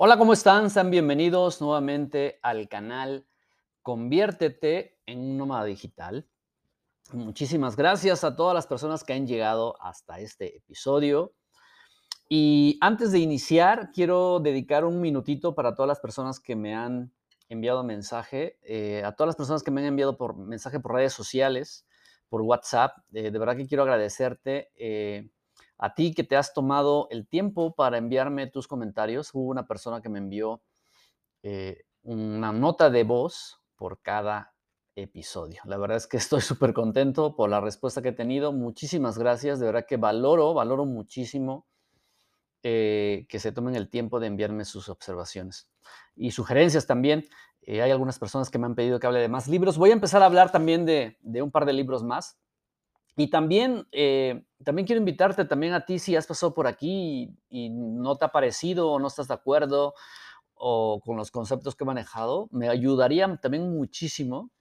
Hola, ¿cómo están? Sean bienvenidos nuevamente al canal Conviértete en un nómada digital. Muchísimas gracias a todas las personas que han llegado hasta este episodio. Y antes de iniciar, quiero dedicar un minutito para todas las personas que me han enviado mensaje, eh, a todas las personas que me han enviado por mensaje por redes sociales, por WhatsApp. Eh, de verdad que quiero agradecerte. Eh, a ti que te has tomado el tiempo para enviarme tus comentarios. Hubo una persona que me envió eh, una nota de voz por cada episodio. La verdad es que estoy súper contento por la respuesta que he tenido. Muchísimas gracias. De verdad que valoro, valoro muchísimo eh, que se tomen el tiempo de enviarme sus observaciones y sugerencias también. Eh, hay algunas personas que me han pedido que hable de más libros. Voy a empezar a hablar también de, de un par de libros más. Y también, eh, también quiero invitarte también a ti si has pasado por aquí y, no te ha parecido o no estás de acuerdo o con los conceptos que he manejado, me ayudaría también muchísimo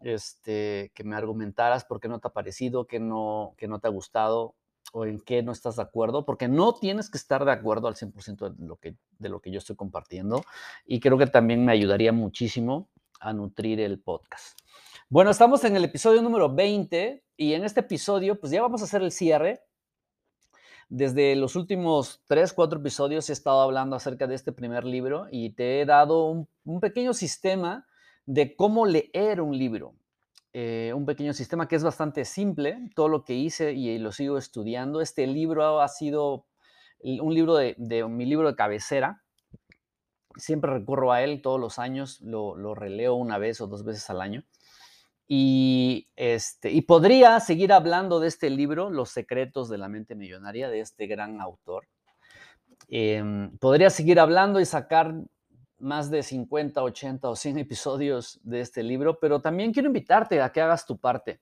este, que me argumentaras por qué no te ha parecido, qué no, que no te ha gustado o en qué no estás de acuerdo, porque no tienes que estar de acuerdo al 100% de lo, que, de lo que yo estoy compartiendo y creo que también me ayudaría muchísimo a nutrir el podcast. Bueno, estamos en el episodio número 20 y en este episodio pues ya vamos a hacer el cierre. Desde los últimos 3, 4 episodios he estado hablando acerca de este primer libro y te he dado un, pequeño sistema de cómo leer un libro. Eh, un pequeño sistema que es bastante simple, todo lo que hice y lo sigo estudiando. Este libro ha sido un libro de, mi libro de cabecera. Siempre recurro a él todos los años, lo, lo releo una vez o dos veces al año. Y, este, y podría seguir hablando de este libro, Los secretos de la mente millonaria, de este gran autor. Em, podría seguir hablando y sacar más de 50, 80 o 100 episodios de este libro, pero también quiero invitarte a que hagas tu parte.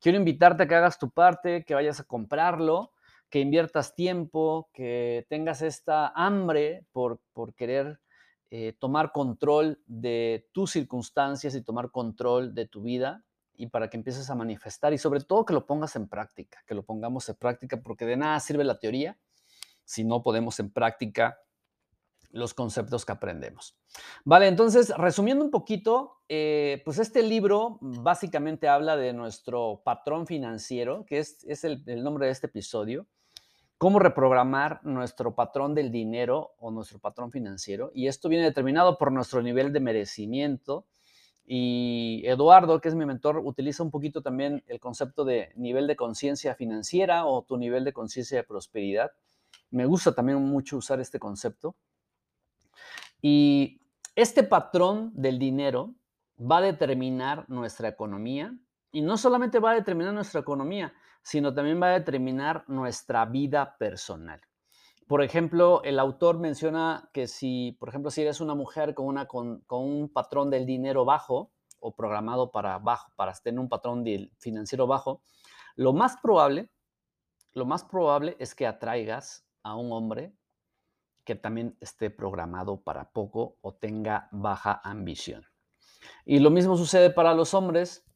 Quiero invitarte a que hagas tu parte, que vayas a comprarlo, que inviertas tiempo, que tengas esta hambre por, por querer eh, tomar control de tus circunstancias y tomar control de tu vida y para que empieces a manifestar y sobre todo que lo pongas en práctica, que lo pongamos en práctica porque de nada sirve la teoría si no podemos en práctica los conceptos que aprendemos. Vale, entonces, resumiendo un poquito, eh, pues este libro básicamente habla de nuestro patrón financiero, que es, el nombre de este episodio cómo reprogramar nuestro patrón del dinero o nuestro patrón financiero. Y esto viene determinado por nuestro nivel de merecimiento. Y Eduardo, que es mi mentor, utiliza un poquito también el concepto de nivel de conciencia financiera o tu nivel de conciencia de prosperidad. Me gusta también mucho usar este concepto. Y este patrón del dinero va a determinar nuestra economía y no solamente va a determinar nuestra economía, sino también va a determinar nuestra vida personal. Por ejemplo, el autor menciona que si, por ejemplo, si eres una mujer con, una, con, un patrón del dinero bajo o programado para bajo, para tener un patrón financiero bajo, lo más probable, lo más probable es que atraigas a un hombre que también esté programado para poco o tenga baja ambición. Y lo mismo sucede para los hombres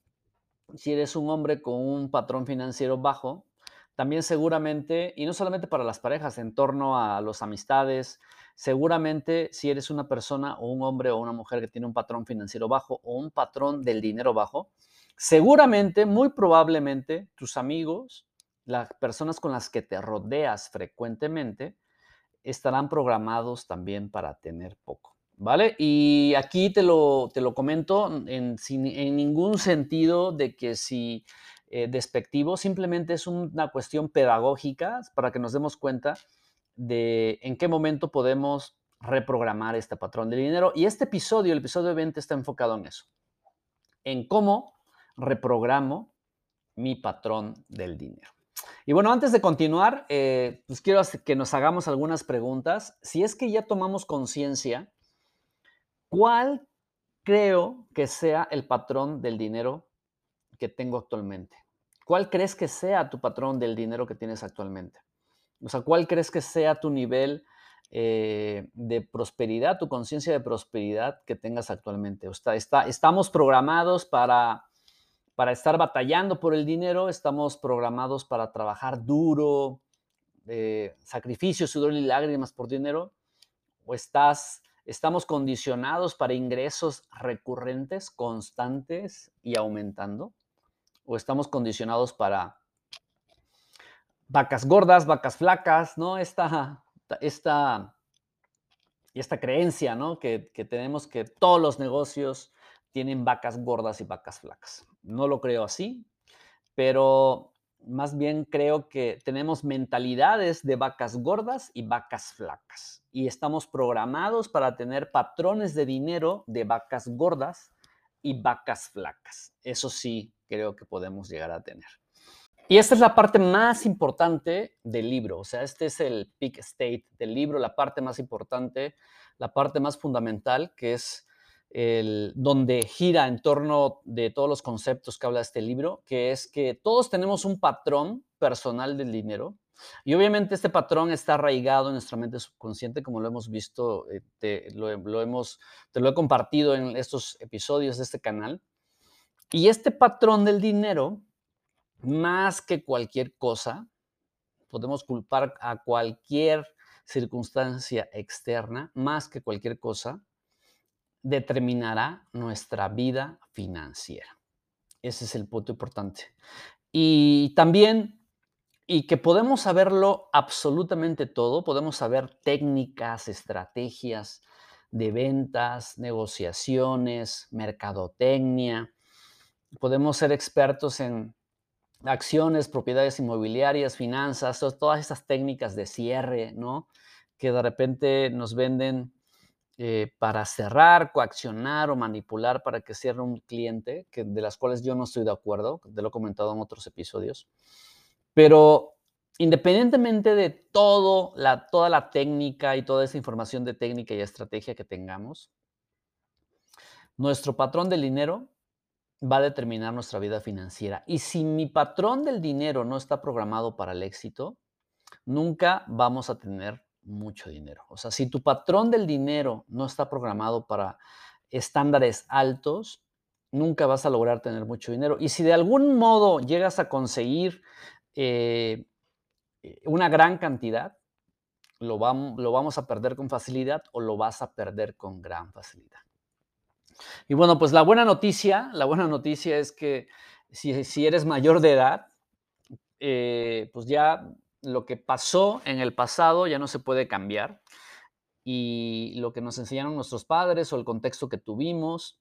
si eres un hombre con un patrón financiero bajo, también seguramente, y no solamente para las parejas, en torno a las amistades, seguramente si eres una persona o un hombre o una mujer que tiene un patrón financiero bajo o un patrón del dinero bajo, seguramente, muy probablemente, tus amigos, las personas con las que te rodeas frecuentemente, estarán programados también para tener poco. ¿Vale? Y aquí te lo, te lo comento en, sin, en ningún sentido de que si eh, despectivo, simplemente es una cuestión pedagógica para que nos demos cuenta de en qué momento podemos reprogramar este patrón del dinero. Y este episodio, el episodio 20, está enfocado en eso, en cómo reprogramo mi patrón del dinero. Y bueno, antes de continuar, eh, pues quiero que nos hagamos algunas preguntas. Si es que ya tomamos conciencia ¿Cuál creo que sea el patrón del dinero que tengo actualmente? ¿Cuál crees que sea tu patrón del dinero que tienes actualmente? O sea, ¿cuál crees que sea tu nivel eh, de prosperidad, tu conciencia de prosperidad que tengas actualmente? O sea, está, estamos programados para, para estar batallando por el dinero, estamos programados para trabajar duro, eh, sacrificios, sudor y lágrimas por dinero o estás, estamos condicionados para ingresos recurrentes, constantes y aumentando, o estamos condicionados para vacas gordas, vacas flacas, ¿no? Esta, esta, esta creencia, ¿no? Que, que tenemos que todos los negocios tienen vacas gordas y vacas flacas. No lo creo así, pero más bien creo que tenemos mentalidades de vacas gordas y vacas flacas. Y estamos programados para tener patrones de dinero de vacas gordas y vacas flacas. Eso sí creo que podemos llegar a tener. Y esta es la parte más importante del libro, o sea, este es el peak state del libro, la parte más importante, la parte más fundamental, que es el, donde gira en torno de todos los conceptos que habla este libro, que es que todos tenemos un patrón personal del dinero y obviamente este patrón está arraigado en nuestra mente subconsciente, como lo hemos visto, eh, te, lo, lo hemos, te lo he compartido en estos episodios de este canal. Y este patrón del dinero, más que cualquier cosa, podemos culpar a cualquier circunstancia externa, más que cualquier cosa, determinará nuestra vida financiera. Ese es el punto importante. Y también, y que podemos saberlo absolutamente todo, podemos saber técnicas, estrategias de ventas, negociaciones, mercadotecnia, podemos ser expertos en acciones, propiedades inmobiliarias, finanzas, todas estas técnicas de cierre, ¿no? Que de repente nos venden eh, para cerrar, coaccionar o manipular para que cierre un cliente, de las cuales yo no estoy de acuerdo, te lo he comentado en otros episodios. Pero independientemente de todo, la, toda la técnica y toda esa información de técnica y estrategia que tengamos, nuestro patrón del dinero va a determinar nuestra vida financiera. Y si mi patrón del dinero no está programado para el éxito, nunca vamos a tener mucho dinero. O sea, si tu patrón del dinero no está programado para estándares altos, nunca vas a lograr tener mucho dinero. Y si de algún modo llegas a conseguir eh, una gran cantidad, lo, lo vamos a perder con facilidad o lo vas a perder con gran facilidad. Y bueno, pues la buena noticia, la buena noticia es que si, eres mayor de edad, eh, pues ya lo que pasó en el pasado ya no se puede cambiar y lo que nos enseñaron nuestros padres o el contexto que tuvimos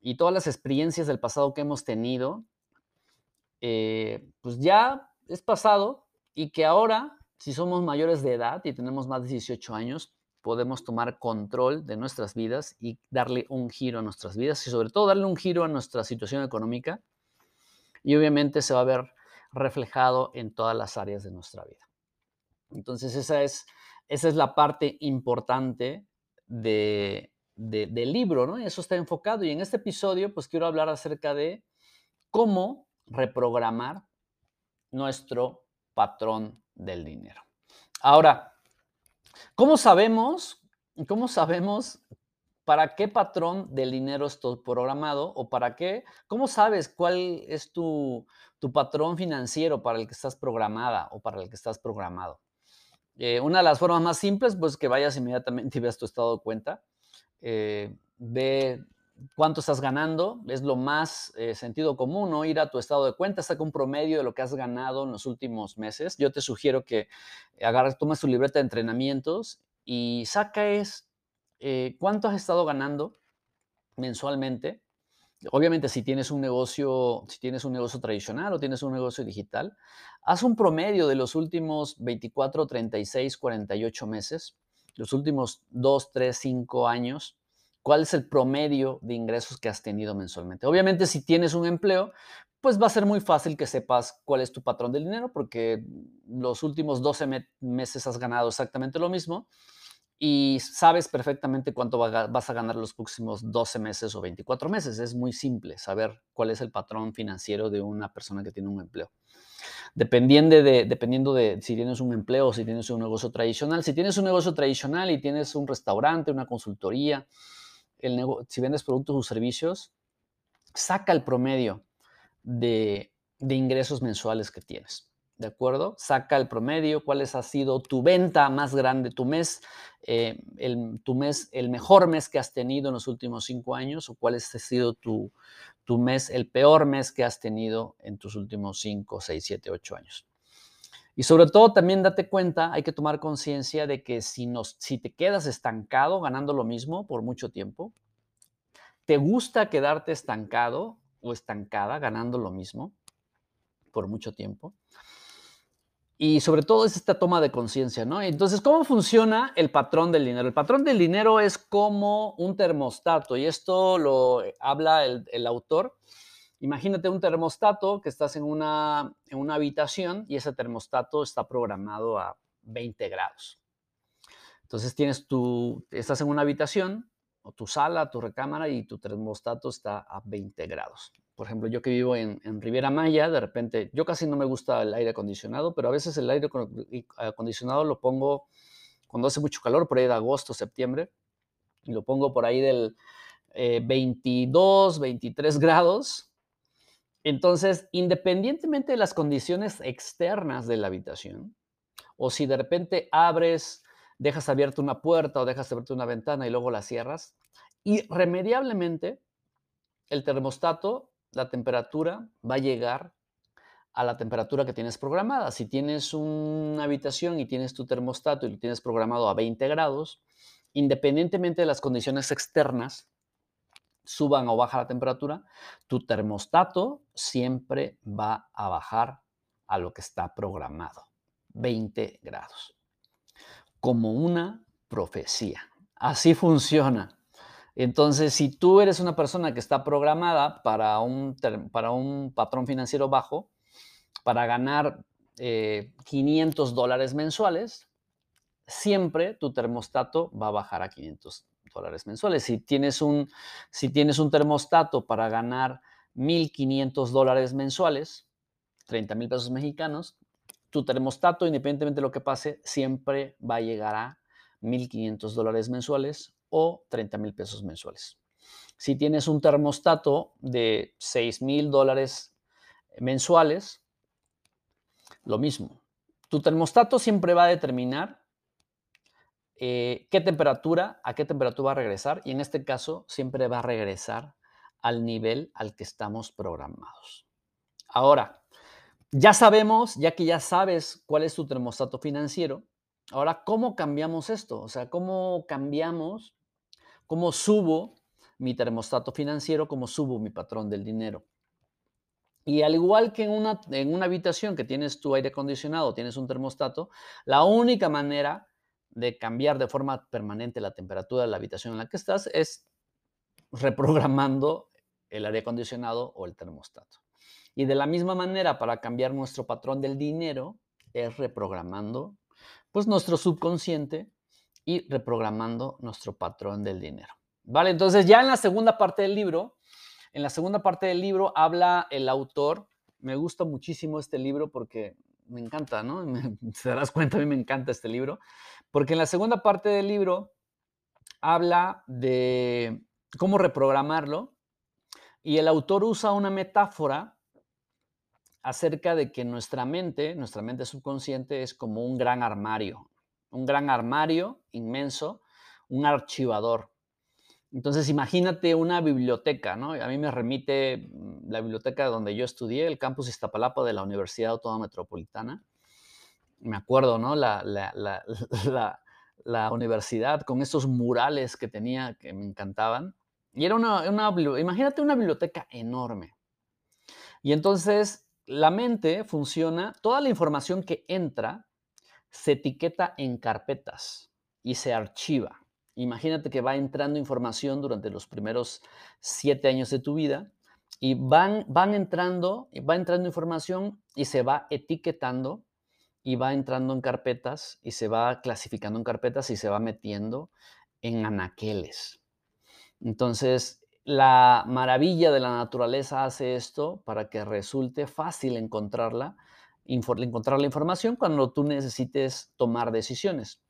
y todas las experiencias del pasado que hemos tenido, eh, pues ya es pasado y que ahora, si somos mayores de edad y tenemos más de 18 años, podemos tomar control de nuestras vidas y darle un giro a nuestras vidas y sobre todo darle un giro a nuestra situación económica. Y obviamente se va a ver reflejado en todas las áreas de nuestra vida. Entonces esa es, esa es la parte importante de, del libro, ¿no? Y eso está enfocado. Y en este episodio, pues quiero hablar acerca de cómo reprogramar nuestro patrón del dinero. Ahora, ¿cómo sabemos, cómo sabemos para qué patrón del dinero estoy programado o para qué, cómo sabes cuál es tu, tu patrón financiero para el que estás programada o para el que estás programado. Eh, una de las formas más simples, pues que vayas inmediatamente y veas tu estado de cuenta. Eh, ve cuánto estás ganando, es lo más eh, sentido común, ¿no? Ir a tu estado de cuenta, saca un promedio de lo que has ganado en los últimos meses. Yo te sugiero que agarres, tomes tu libreta de entrenamientos y saques cuánto has estado ganando mensualmente obviamente si tienes un negocio, si tienes un negocio tradicional o tienes un negocio digital, haz un promedio de los últimos 24, 36, 48 meses, los últimos 2, 3, 5 años, cuál es el promedio de ingresos que has tenido mensualmente. Obviamente si tienes un empleo, pues va a ser muy fácil que sepas cuál es tu patrón del dinero porque los últimos 12 meses has ganado exactamente lo mismo y sabes perfectamente cuánto vas a ganar los próximos 12 meses o 24 meses. Es muy simple saber cuál es el patrón financiero de una persona que tiene un empleo. Dependiendo de, dependiendo de si tienes un empleo o si tienes un negocio tradicional. Si tienes un negocio tradicional y tienes un restaurante, una consultoría, el si vendes productos o servicios, saca el promedio de, de ingresos mensuales que tienes. ¿De acuerdo? Saca el promedio, cuál ha sido tu venta más grande, tu mes, eh, el, tu mes, el mejor mes que has tenido en los últimos cinco años o cuál ha sido tu, tu mes, el peor mes que has tenido en tus últimos cinco, seis, siete, ocho años. Y sobre todo también date cuenta, hay que tomar conciencia de que si, nos, si te quedas estancado ganando lo mismo por mucho tiempo, ¿te gusta quedarte estancado o estancada ganando lo mismo por mucho tiempo? Y sobre todo es esta toma de conciencia, ¿no? Entonces, ¿cómo funciona el patrón del dinero? El patrón del dinero es como un termostato y esto lo habla el, autor. Imagínate un termostato que estás en una, en una habitación y ese termostato está programado a 20 grados. Entonces tienes tu, estás en una habitación o tu sala, tu recámara y tu termostato está a 20 grados. Por ejemplo, yo que vivo en, Riviera Maya, de repente, yo casi no me gusta el aire acondicionado, pero a veces el aire acondicionado lo pongo cuando hace mucho calor, por ahí de agosto, septiembre, y lo pongo por ahí del 22, eh, 23 grados. Entonces, independientemente de las condiciones externas de la habitación, o si de repente abres, dejas abierta una puerta o dejas abierta una ventana y luego la cierras, irremediablemente el termostato la temperatura va a llegar a la temperatura que tienes programada. Si tienes una habitación y tienes tu termostato y lo tienes programado a 20 grados, independientemente de las condiciones externas, suban o baja la temperatura, tu termostato siempre va a bajar a lo que está programado, 20 grados. Como una profecía. Así funciona. Entonces, si tú eres una persona que está programada para un, para un patrón financiero bajo, para ganar 500 eh, dólares mensuales, siempre tu termostato va a bajar a 500 dólares mensuales. Si tienes un, si tienes un termostato para ganar 1.500 dólares mensuales, 30 mil pesos mexicanos, tu termostato, independientemente de lo que pase, siempre va a llegar a 1.500 dólares mensuales o 30 mil pesos mensuales. Si tienes un termostato de 6 mil dólares mensuales, lo mismo. Tu termostato siempre va a determinar eh, qué temperatura, a qué temperatura va a regresar y en este caso siempre va a regresar al nivel al que estamos programados. Ahora, ya sabemos, ya que ya sabes cuál es tu termostato financiero, ahora, ¿cómo cambiamos esto? O sea, ¿cómo cambiamos cómo subo mi termostato financiero, cómo subo mi patrón del dinero. Y al igual que en una, en una habitación que tienes tu aire acondicionado, tienes un termostato, la única manera de cambiar de forma permanente la temperatura de la habitación en la que estás es reprogramando el aire acondicionado o el termostato. Y de la misma manera, para cambiar nuestro patrón del dinero, es reprogramando pues nuestro subconsciente y reprogramando nuestro patrón del dinero. ¿Vale? Entonces ya en la segunda parte del libro, en la segunda parte del libro habla el autor, me gusta muchísimo este libro porque me encanta, ¿no? te darás cuenta, a mí me encanta este libro, porque en la segunda parte del libro habla de cómo reprogramarlo y el autor usa una metáfora acerca de que nuestra mente, nuestra mente subconsciente es como un gran armario, un gran armario inmenso, un archivador. Entonces, imagínate una biblioteca, ¿no? A mí me remite mm, la biblioteca donde yo estudié, el campus Iztapalapa de la Universidad Autónoma Metropolitana. Me acuerdo, ¿no? La, la, universidad con estos murales que tenía que me encantaban. Y era una, una, imagínate una biblioteca enorme. Y entonces la mente funciona, toda la información que entra se etiqueta en carpetas y se archiva. Imagínate que va entrando información durante los primeros siete años de tu vida y van, van entrando, va entrando información y se va etiquetando y va entrando en carpetas y se va clasificando en carpetas y se va metiendo en anaqueles. Entonces, la maravilla de la naturaleza hace esto para que resulte fácil encontrarla encontrar la información cuando tú necesites tomar decisiones.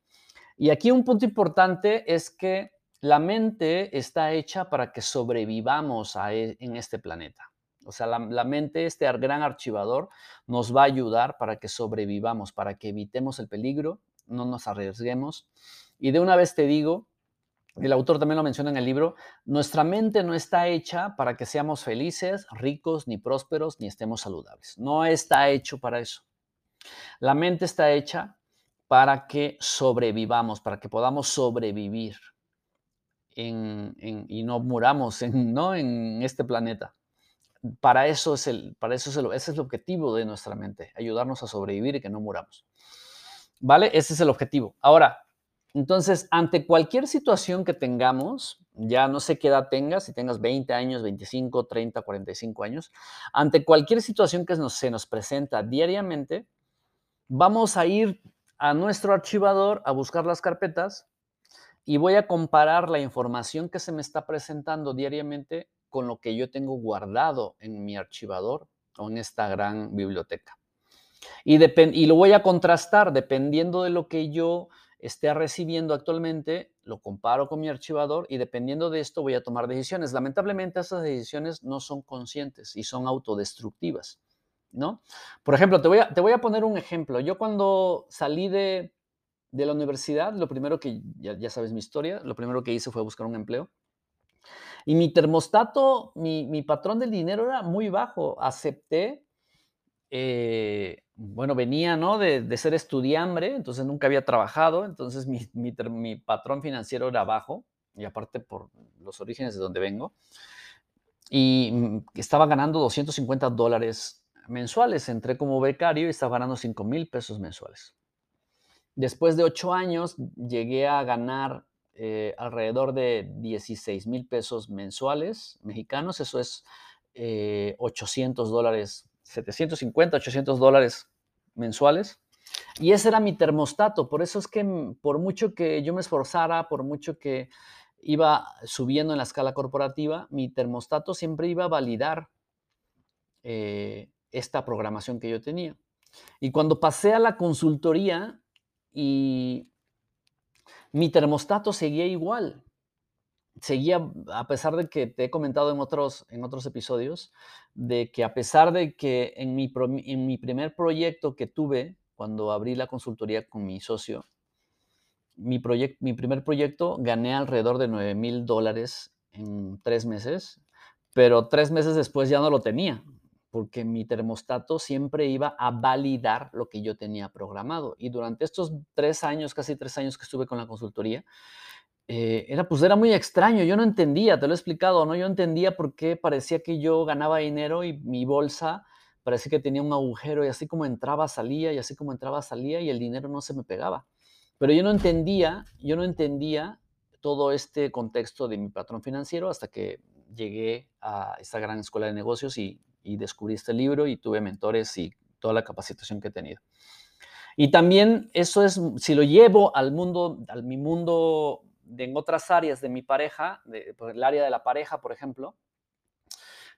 Y aquí un punto importante es que la mente está hecha para que sobrevivamos e, en este planeta. O sea, la, la, mente, este gran archivador, nos va a ayudar para que sobrevivamos, para que evitemos el peligro, no nos arriesguemos. Y de una vez te digo, el autor también lo menciona en el libro, nuestra mente no está hecha para que seamos felices, ricos, ni prósperos, ni estemos saludables. No está hecho para eso. La mente está hecha para que sobrevivamos, para que podamos sobrevivir y no muramos en, ¿no? en este planeta. Para eso, es el, para eso es el, ese es el objetivo de nuestra mente, ayudarnos a sobrevivir y que no muramos. ¿Vale? Ese es el objetivo. Ahora, entonces, ante cualquier situación que tengamos, ya no sé qué edad tengas, si tengas 20 años, 25, 30, 45 años, ante cualquier situación que se nos presenta diariamente, vamos a ir a nuestro archivador a buscar las carpetas y voy a comparar la información que se me está presentando diariamente con lo que yo tengo guardado en mi archivador o en esta gran biblioteca. Y, y lo voy a contrastar dependiendo de lo que yo esté recibiendo actualmente, lo comparo con mi archivador y dependiendo de esto voy a tomar decisiones. Lamentablemente esas decisiones no son conscientes y son autodestructivas, ¿no? Por ejemplo, te voy a, te voy a poner un ejemplo. Yo cuando salí de, la universidad, lo primero que, ya, sabes mi historia, lo primero que hice fue buscar un empleo. Y mi termostato, mi, mi patrón del dinero era muy bajo. Acepté eh, bueno, venía, ¿no? De, ser estudiambre, entonces nunca había trabajado, entonces mi, patrón financiero era bajo, y aparte por los orígenes de donde vengo, y mm, estaba ganando 250 dólares mensuales. Entré como becario y estaba ganando 5 mil pesos mensuales. Después de ocho años llegué a ganar eh, alrededor de 16 mil pesos mensuales mexicanos, eso es 800 eh, dólares 750, 800 dólares mensuales. Y ese era mi termostato. Por eso es que por mucho que yo me esforzara, por mucho que iba subiendo en la escala corporativa, mi termostato siempre iba a validar eh, esta programación que yo tenía. Y cuando pasé a la consultoría y mi termostato seguía igual, seguía, a pesar de que te he comentado en otros, en otros episodios, de que a pesar de que en mi, en mi primer proyecto que tuve, cuando abrí la consultoría con mi socio, mi, mi primer proyecto gané alrededor de 9 mil dólares en tres meses, pero tres meses después ya no lo tenía, porque mi termostato siempre iba a validar lo que yo tenía programado. Y durante estos tres años, casi tres años que estuve con la consultoría, eh, era, pues era muy extraño, yo no entendía, te lo he explicado, ¿no? Yo entendía por qué parecía que yo ganaba dinero y mi bolsa parecía que tenía un agujero y así como entraba, salía y así como entraba, salía y el dinero no se me pegaba. Pero yo no entendía, yo no entendía todo este contexto de mi patrón financiero hasta que llegué a esta gran escuela de negocios y, y descubrí este libro y tuve mentores y toda la capacitación que he tenido. Y también eso es, si lo llevo al mundo, al mi mundo en otras áreas de mi pareja, de, pues, el área de la pareja, por ejemplo,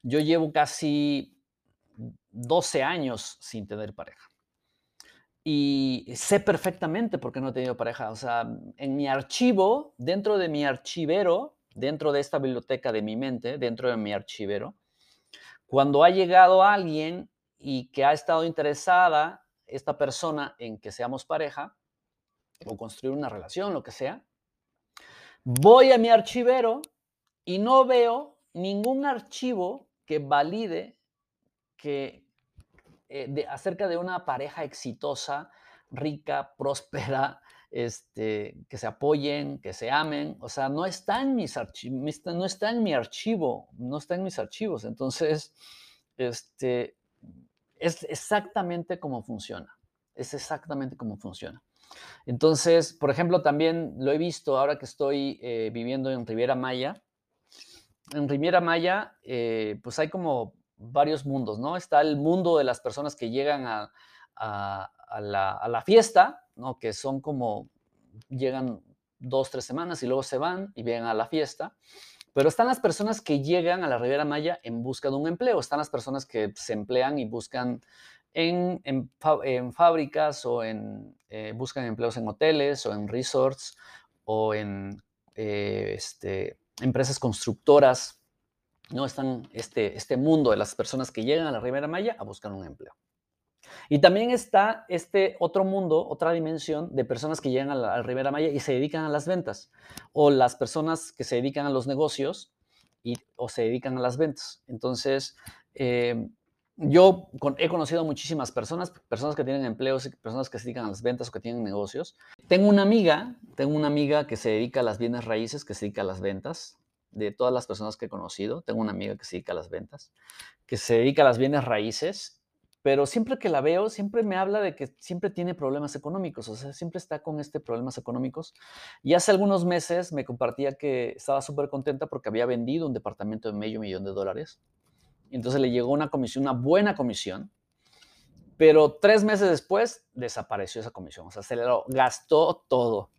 yo llevo casi 12 años sin tener pareja. Y sé perfectamente por qué no he tenido pareja. O sea, en mi archivo, dentro de mi archivero, dentro de esta biblioteca de mi mente, dentro de mi archivero, cuando ha llegado alguien y que ha estado interesada esta persona en que seamos pareja o construir una relación, lo que sea, Voy a mi archivero y no veo ningún archivo que valide que, eh, acerca de una pareja exitosa, rica, próspera, este, que se apoyen, que se amen. O sea, no está en mis archivos, no está en mi archivo, no está en mis archivos. Entonces, este, es exactamente como funciona. Es exactamente como funciona. Entonces, por ejemplo, también lo he visto ahora que estoy eh, viviendo en Riviera Maya. En Riviera Maya, eh, pues hay como varios mundos, ¿no? Está el mundo de las personas que llegan a, la, fiesta, ¿no? Que son como, llegan dos, tres semanas y luego se van y vienen a la fiesta. Pero están las personas que llegan a la Riviera Maya en busca de un empleo, están las personas que se emplean y buscan en, en, fábricas o en, eh, buscan empleos en hoteles o en resorts o en eh, este, empresas constructoras no están este, este mundo de las personas que llegan a la Ribera Maya a buscar un empleo. Y también está este otro mundo, otra dimensión de personas que llegan a la, Ribera Maya y se dedican a las ventas, o las personas que se dedican a los negocios y, o se dedican a las ventas. Entonces, eh, yo he conocido muchísimas personas, personas que tienen empleos personas que se dedican a las ventas o que tienen negocios. Tengo una amiga, tengo una amiga que se dedica a las bienes raíces, que se dedica a las ventas. De todas las personas que he conocido, tengo una amiga que se dedica a las ventas, que se dedica a las bienes raíces, pero siempre que la veo, siempre me habla de que siempre tiene problemas económicos, o sea, siempre está con este problemas económicos. Y hace algunos meses me compartía que estaba súper contenta porque había vendido un departamento de medio millón de dólares entonces le llegó una comisión, una buena comisión, pero tres meses después desapareció esa comisión, o sea, se lo gastó todo.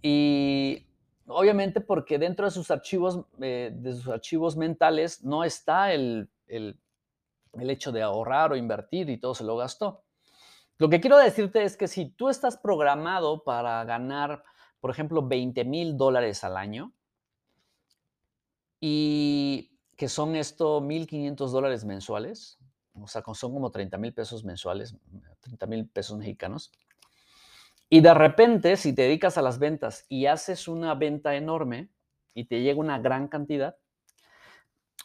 Y obviamente porque dentro de sus archivos, eh, de sus archivos mentales no está el, el, el hecho de ahorrar o invertir y todo se lo gastó. Lo que quiero decirte es que si tú estás programado para ganar, por ejemplo, 20 mil dólares al año y que son esto 1.500 dólares mensuales, o sea, son como 30 mil pesos mensuales, 30 mil pesos mexicanos. Y de repente, si te dedicas a las ventas y haces una venta enorme y te llega una gran cantidad,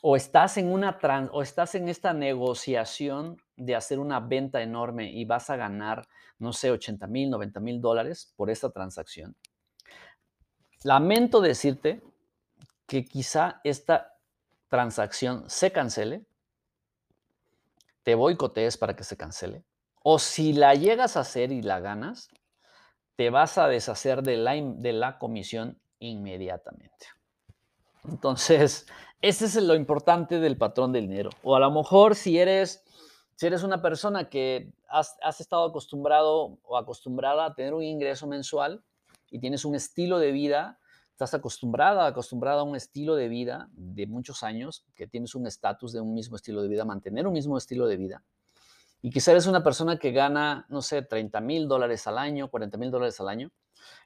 o estás en una o estás en esta negociación de hacer una venta enorme y vas a ganar, no sé, 80 mil, 90 mil dólares por esta transacción. Lamento decirte que quizá esta transacción se cancele, te boicotees para que se cancele, o si la llegas a hacer y la ganas, te vas a deshacer de la, de la comisión inmediatamente. Entonces, ese es lo importante del patrón del dinero. O a lo mejor si eres, si eres una persona que has, has estado acostumbrado o acostumbrada a tener un ingreso mensual y tienes un estilo de vida estás acostumbrada, acostumbrada a un estilo de vida de muchos años, que tienes un estatus de un mismo estilo de vida, mantener un mismo estilo de vida. Y quizá eres una persona que gana, no sé, 30 mil dólares al año, 40 mil dólares al año,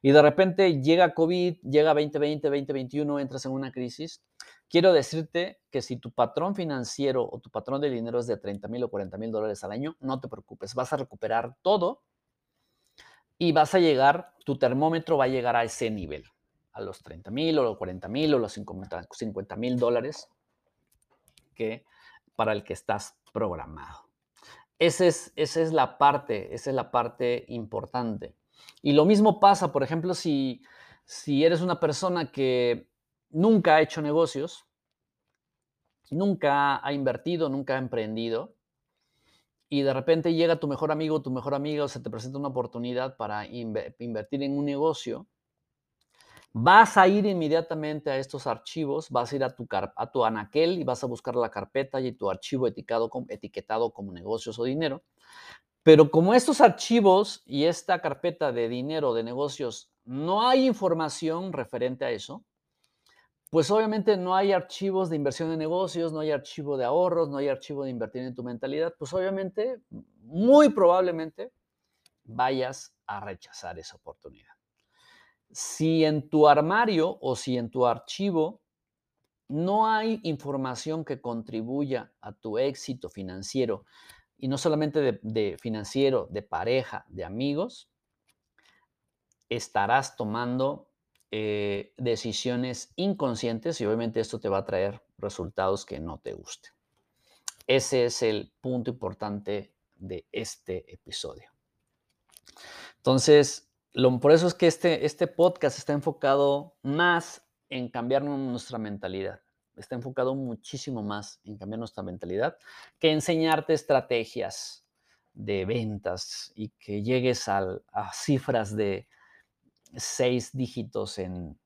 y de repente llega COVID, llega 2020, 2021, entras en una crisis. Quiero decirte que si tu patrón financiero o tu patrón de dinero es de 30 mil o 40 mil dólares al año, no te preocupes, vas a recuperar todo y vas a llegar, tu termómetro va a llegar a ese nivel a los 30 mil o los 40 mil o los 50 mil dólares que para el que estás programado. Esa es, esa es la parte, esa es la parte importante. Y lo mismo pasa, por ejemplo, si, si eres una persona que nunca ha hecho negocios, nunca ha invertido, nunca ha emprendido, y de repente llega tu mejor amigo, tu mejor amiga, o se te presenta una oportunidad para invertir en un negocio, Vas a ir inmediatamente a estos archivos, vas a ir a tu, a tu anaquel y vas a buscar la carpeta y tu archivo etiquetado como, etiquetado como negocios o dinero. Pero como estos archivos y esta carpeta de dinero de negocios no hay información referente a eso, pues obviamente no hay archivos de inversión en negocios, no hay archivo de ahorros, no hay archivo de invertir en tu mentalidad, pues obviamente, muy probablemente, vayas a rechazar esa oportunidad. Si en tu armario o si en tu archivo no hay información que contribuya a tu éxito financiero, y no solamente de, financiero, de pareja, de amigos, estarás tomando eh, decisiones inconscientes y obviamente esto te va a traer resultados que no te gusten. Ese es el punto importante de este episodio. Entonces, por eso es que este, este podcast está enfocado más en cambiar nuestra mentalidad. Está enfocado muchísimo más en cambiar nuestra mentalidad que enseñarte estrategias de ventas y que llegues a cifras de seis dígitos en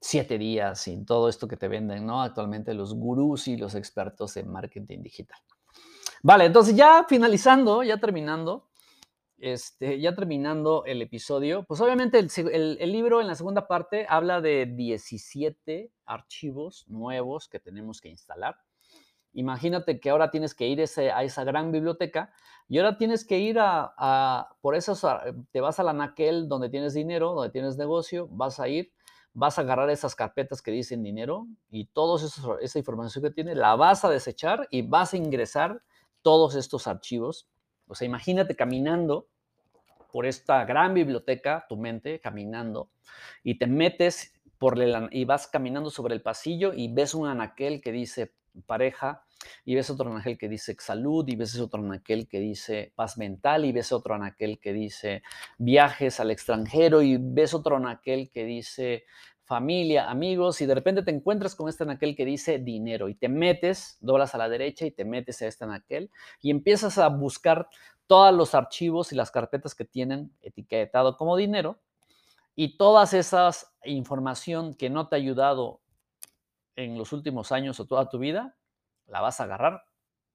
siete días y todo esto que te venden, ¿no? Actualmente los gurús y los expertos en marketing digital. Vale, entonces ya finalizando, ya terminando, este, ya terminando el episodio, pues obviamente el, libro en la segunda parte habla de 17 archivos nuevos que tenemos que instalar. Imagínate que ahora tienes que ir a esa gran biblioteca y ahora tienes que ir a, por eso te vas a la naquel donde tienes dinero, donde tienes negocio, vas a ir, vas a agarrar esas carpetas que dicen dinero y toda esa información que tiene, la vas a desechar y vas a ingresar todos estos archivos. O sea, imagínate caminando por esta gran biblioteca, tu mente caminando, y te metes por el, y vas caminando sobre el pasillo y ves un anaquel que dice pareja, y ves otro anaquel que dice salud, y ves otro anaquel que dice paz mental, y ves otro anaquel que dice viajes al extranjero, y ves otro anaquel que dice familia, amigos, y de repente te encuentras con este anaquel que dice dinero, y te metes, doblas a la derecha y te metes a este anaquel, y empiezas a buscar todos los archivos y las carpetas que tienen etiquetado como dinero y todas esas información que no te ha ayudado en los últimos años o toda tu vida, la vas a agarrar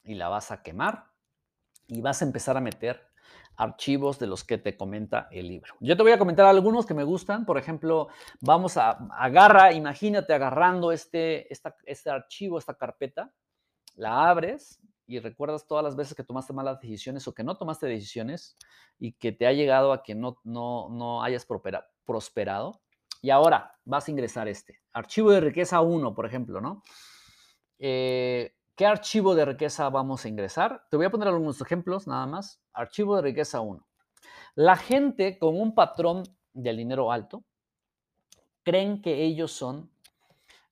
y la vas a quemar y vas a empezar a meter archivos de los que te comenta el libro. Yo te voy a comentar algunos que me gustan. Por ejemplo, vamos a agarra, imagínate agarrando este, este archivo, esta carpeta, la abres y recuerdas todas las veces que tomaste malas decisiones o que no tomaste decisiones y que te ha llegado a que no, no, no hayas prosperado. Y ahora vas a ingresar este. Archivo de riqueza 1, por ejemplo, ¿no? Eh, ¿Qué archivo de riqueza vamos a ingresar? Te voy a poner algunos ejemplos nada más. Archivo de riqueza 1. La gente con un patrón del dinero alto creen que ellos son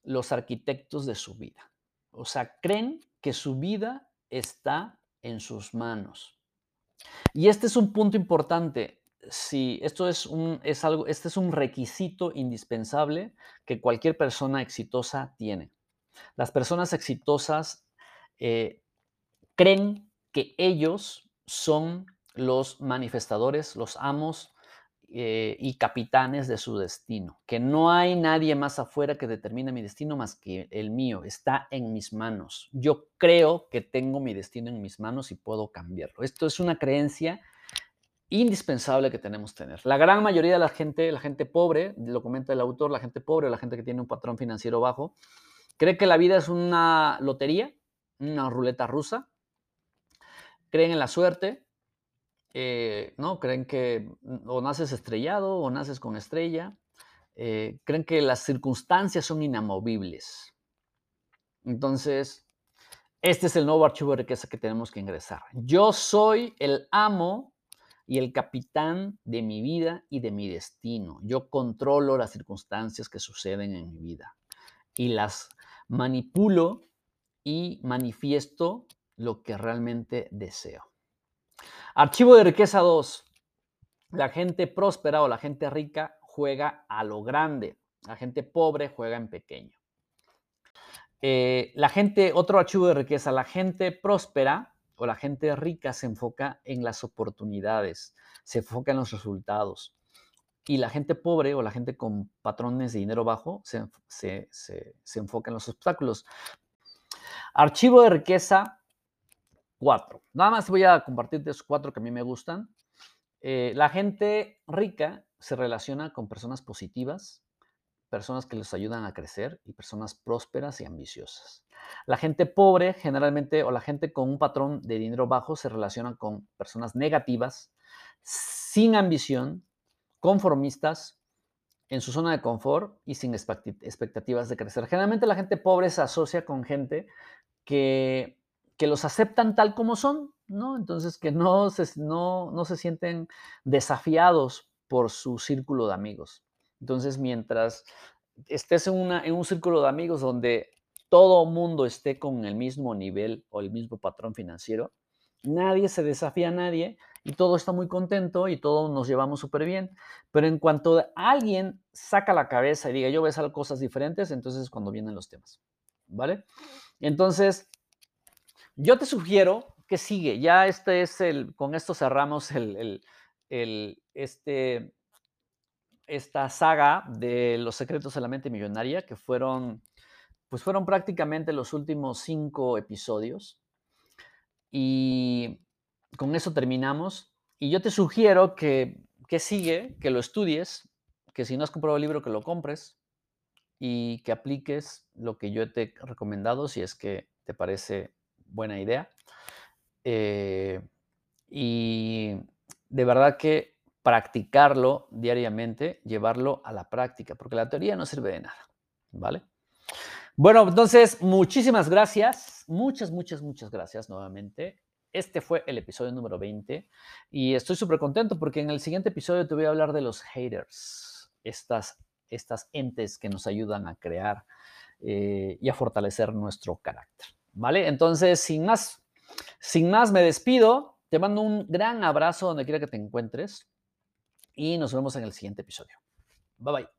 los arquitectos de su vida. O sea, creen que su vida está en sus manos. Y este es un punto importante. Si esto es un, es algo, este es un requisito indispensable que cualquier persona exitosa tiene. Las personas exitosas eh, creen que ellos son los manifestadores, los amos eh, y capitanes de su destino, que no hay nadie más afuera que determine mi destino más que el mío, está en mis manos. Yo creo que tengo mi destino en mis manos y puedo cambiarlo. Esto es una creencia indispensable que tenemos que tener. La gran mayoría de la gente, la gente pobre, lo comenta el autor, la gente pobre, la gente que tiene un patrón financiero bajo, cree que la vida es una lotería, una ruleta rusa, creen en la suerte, eh, ¿no? Creen que o naces estrellado o naces con estrella. Eh, creen que las circunstancias son inamovibles. Entonces, este es el nuevo archivo de riqueza que tenemos que ingresar. Yo soy el amo y el capitán de mi vida y de mi destino. Yo controlo las circunstancias que suceden en mi vida y las manipulo y manifiesto lo que realmente deseo. Archivo de riqueza 2. La gente próspera o la gente rica juega a lo grande. La gente pobre juega en pequeño. Eh, la gente, otro archivo de riqueza, la gente próspera o la gente rica se enfoca en las oportunidades, se enfoca en los resultados. Y la gente pobre o la gente con patrones de dinero bajo se, se enfoca en los obstáculos. Archivo de riqueza cuatro. Nada más voy a compartirte esos cuatro que a mí me gustan. Eh, la gente rica se relaciona con personas positivas, personas que les ayudan a crecer y personas prósperas y ambiciosas. La gente pobre generalmente o la gente con un patrón de dinero bajo se relaciona con personas negativas, sin ambición, conformistas, en su zona de confort y sin expectativas de crecer. Generalmente la gente pobre se asocia con gente que los aceptan tal como son, ¿no? Entonces, que no se, no, no se sienten desafiados por su círculo de amigos. Entonces, mientras estés en, una, en un círculo de amigos donde todo mundo esté con el mismo nivel o el mismo patrón financiero, nadie se desafía a nadie y todo está muy contento y todos nos llevamos súper bien. Pero en cuanto alguien saca la cabeza y diga, yo voy a hacer cosas diferentes, entonces es cuando vienen los temas, ¿vale? Entonces, yo te sugiero que sigue. Ya este es el, con esto cerramos el, este, esta saga de los secretos de la mente millonaria, que fueron, pues fueron prácticamente los últimos cinco episodios. Y con eso terminamos. Y yo te sugiero que, que sigue, que lo estudies, que si no has comprado el libro, que lo compres y que apliques lo que yo te he recomendado si es que te parece buena idea. Eh, y de verdad que practicarlo diariamente, llevarlo a la práctica, porque la teoría no sirve de nada, ¿vale? Bueno, entonces, muchísimas gracias, muchas, muchas, muchas gracias nuevamente. Este fue el episodio número 20 y estoy súper contento porque en el siguiente episodio te voy a hablar de los haters, estas, estas entes que nos ayudan a crear eh, y a fortalecer nuestro carácter. ¿Vale? Entonces, sin más, sin más, me despido. Te mando un gran abrazo donde quiera que te encuentres y nos vemos en el siguiente episodio. Bye bye.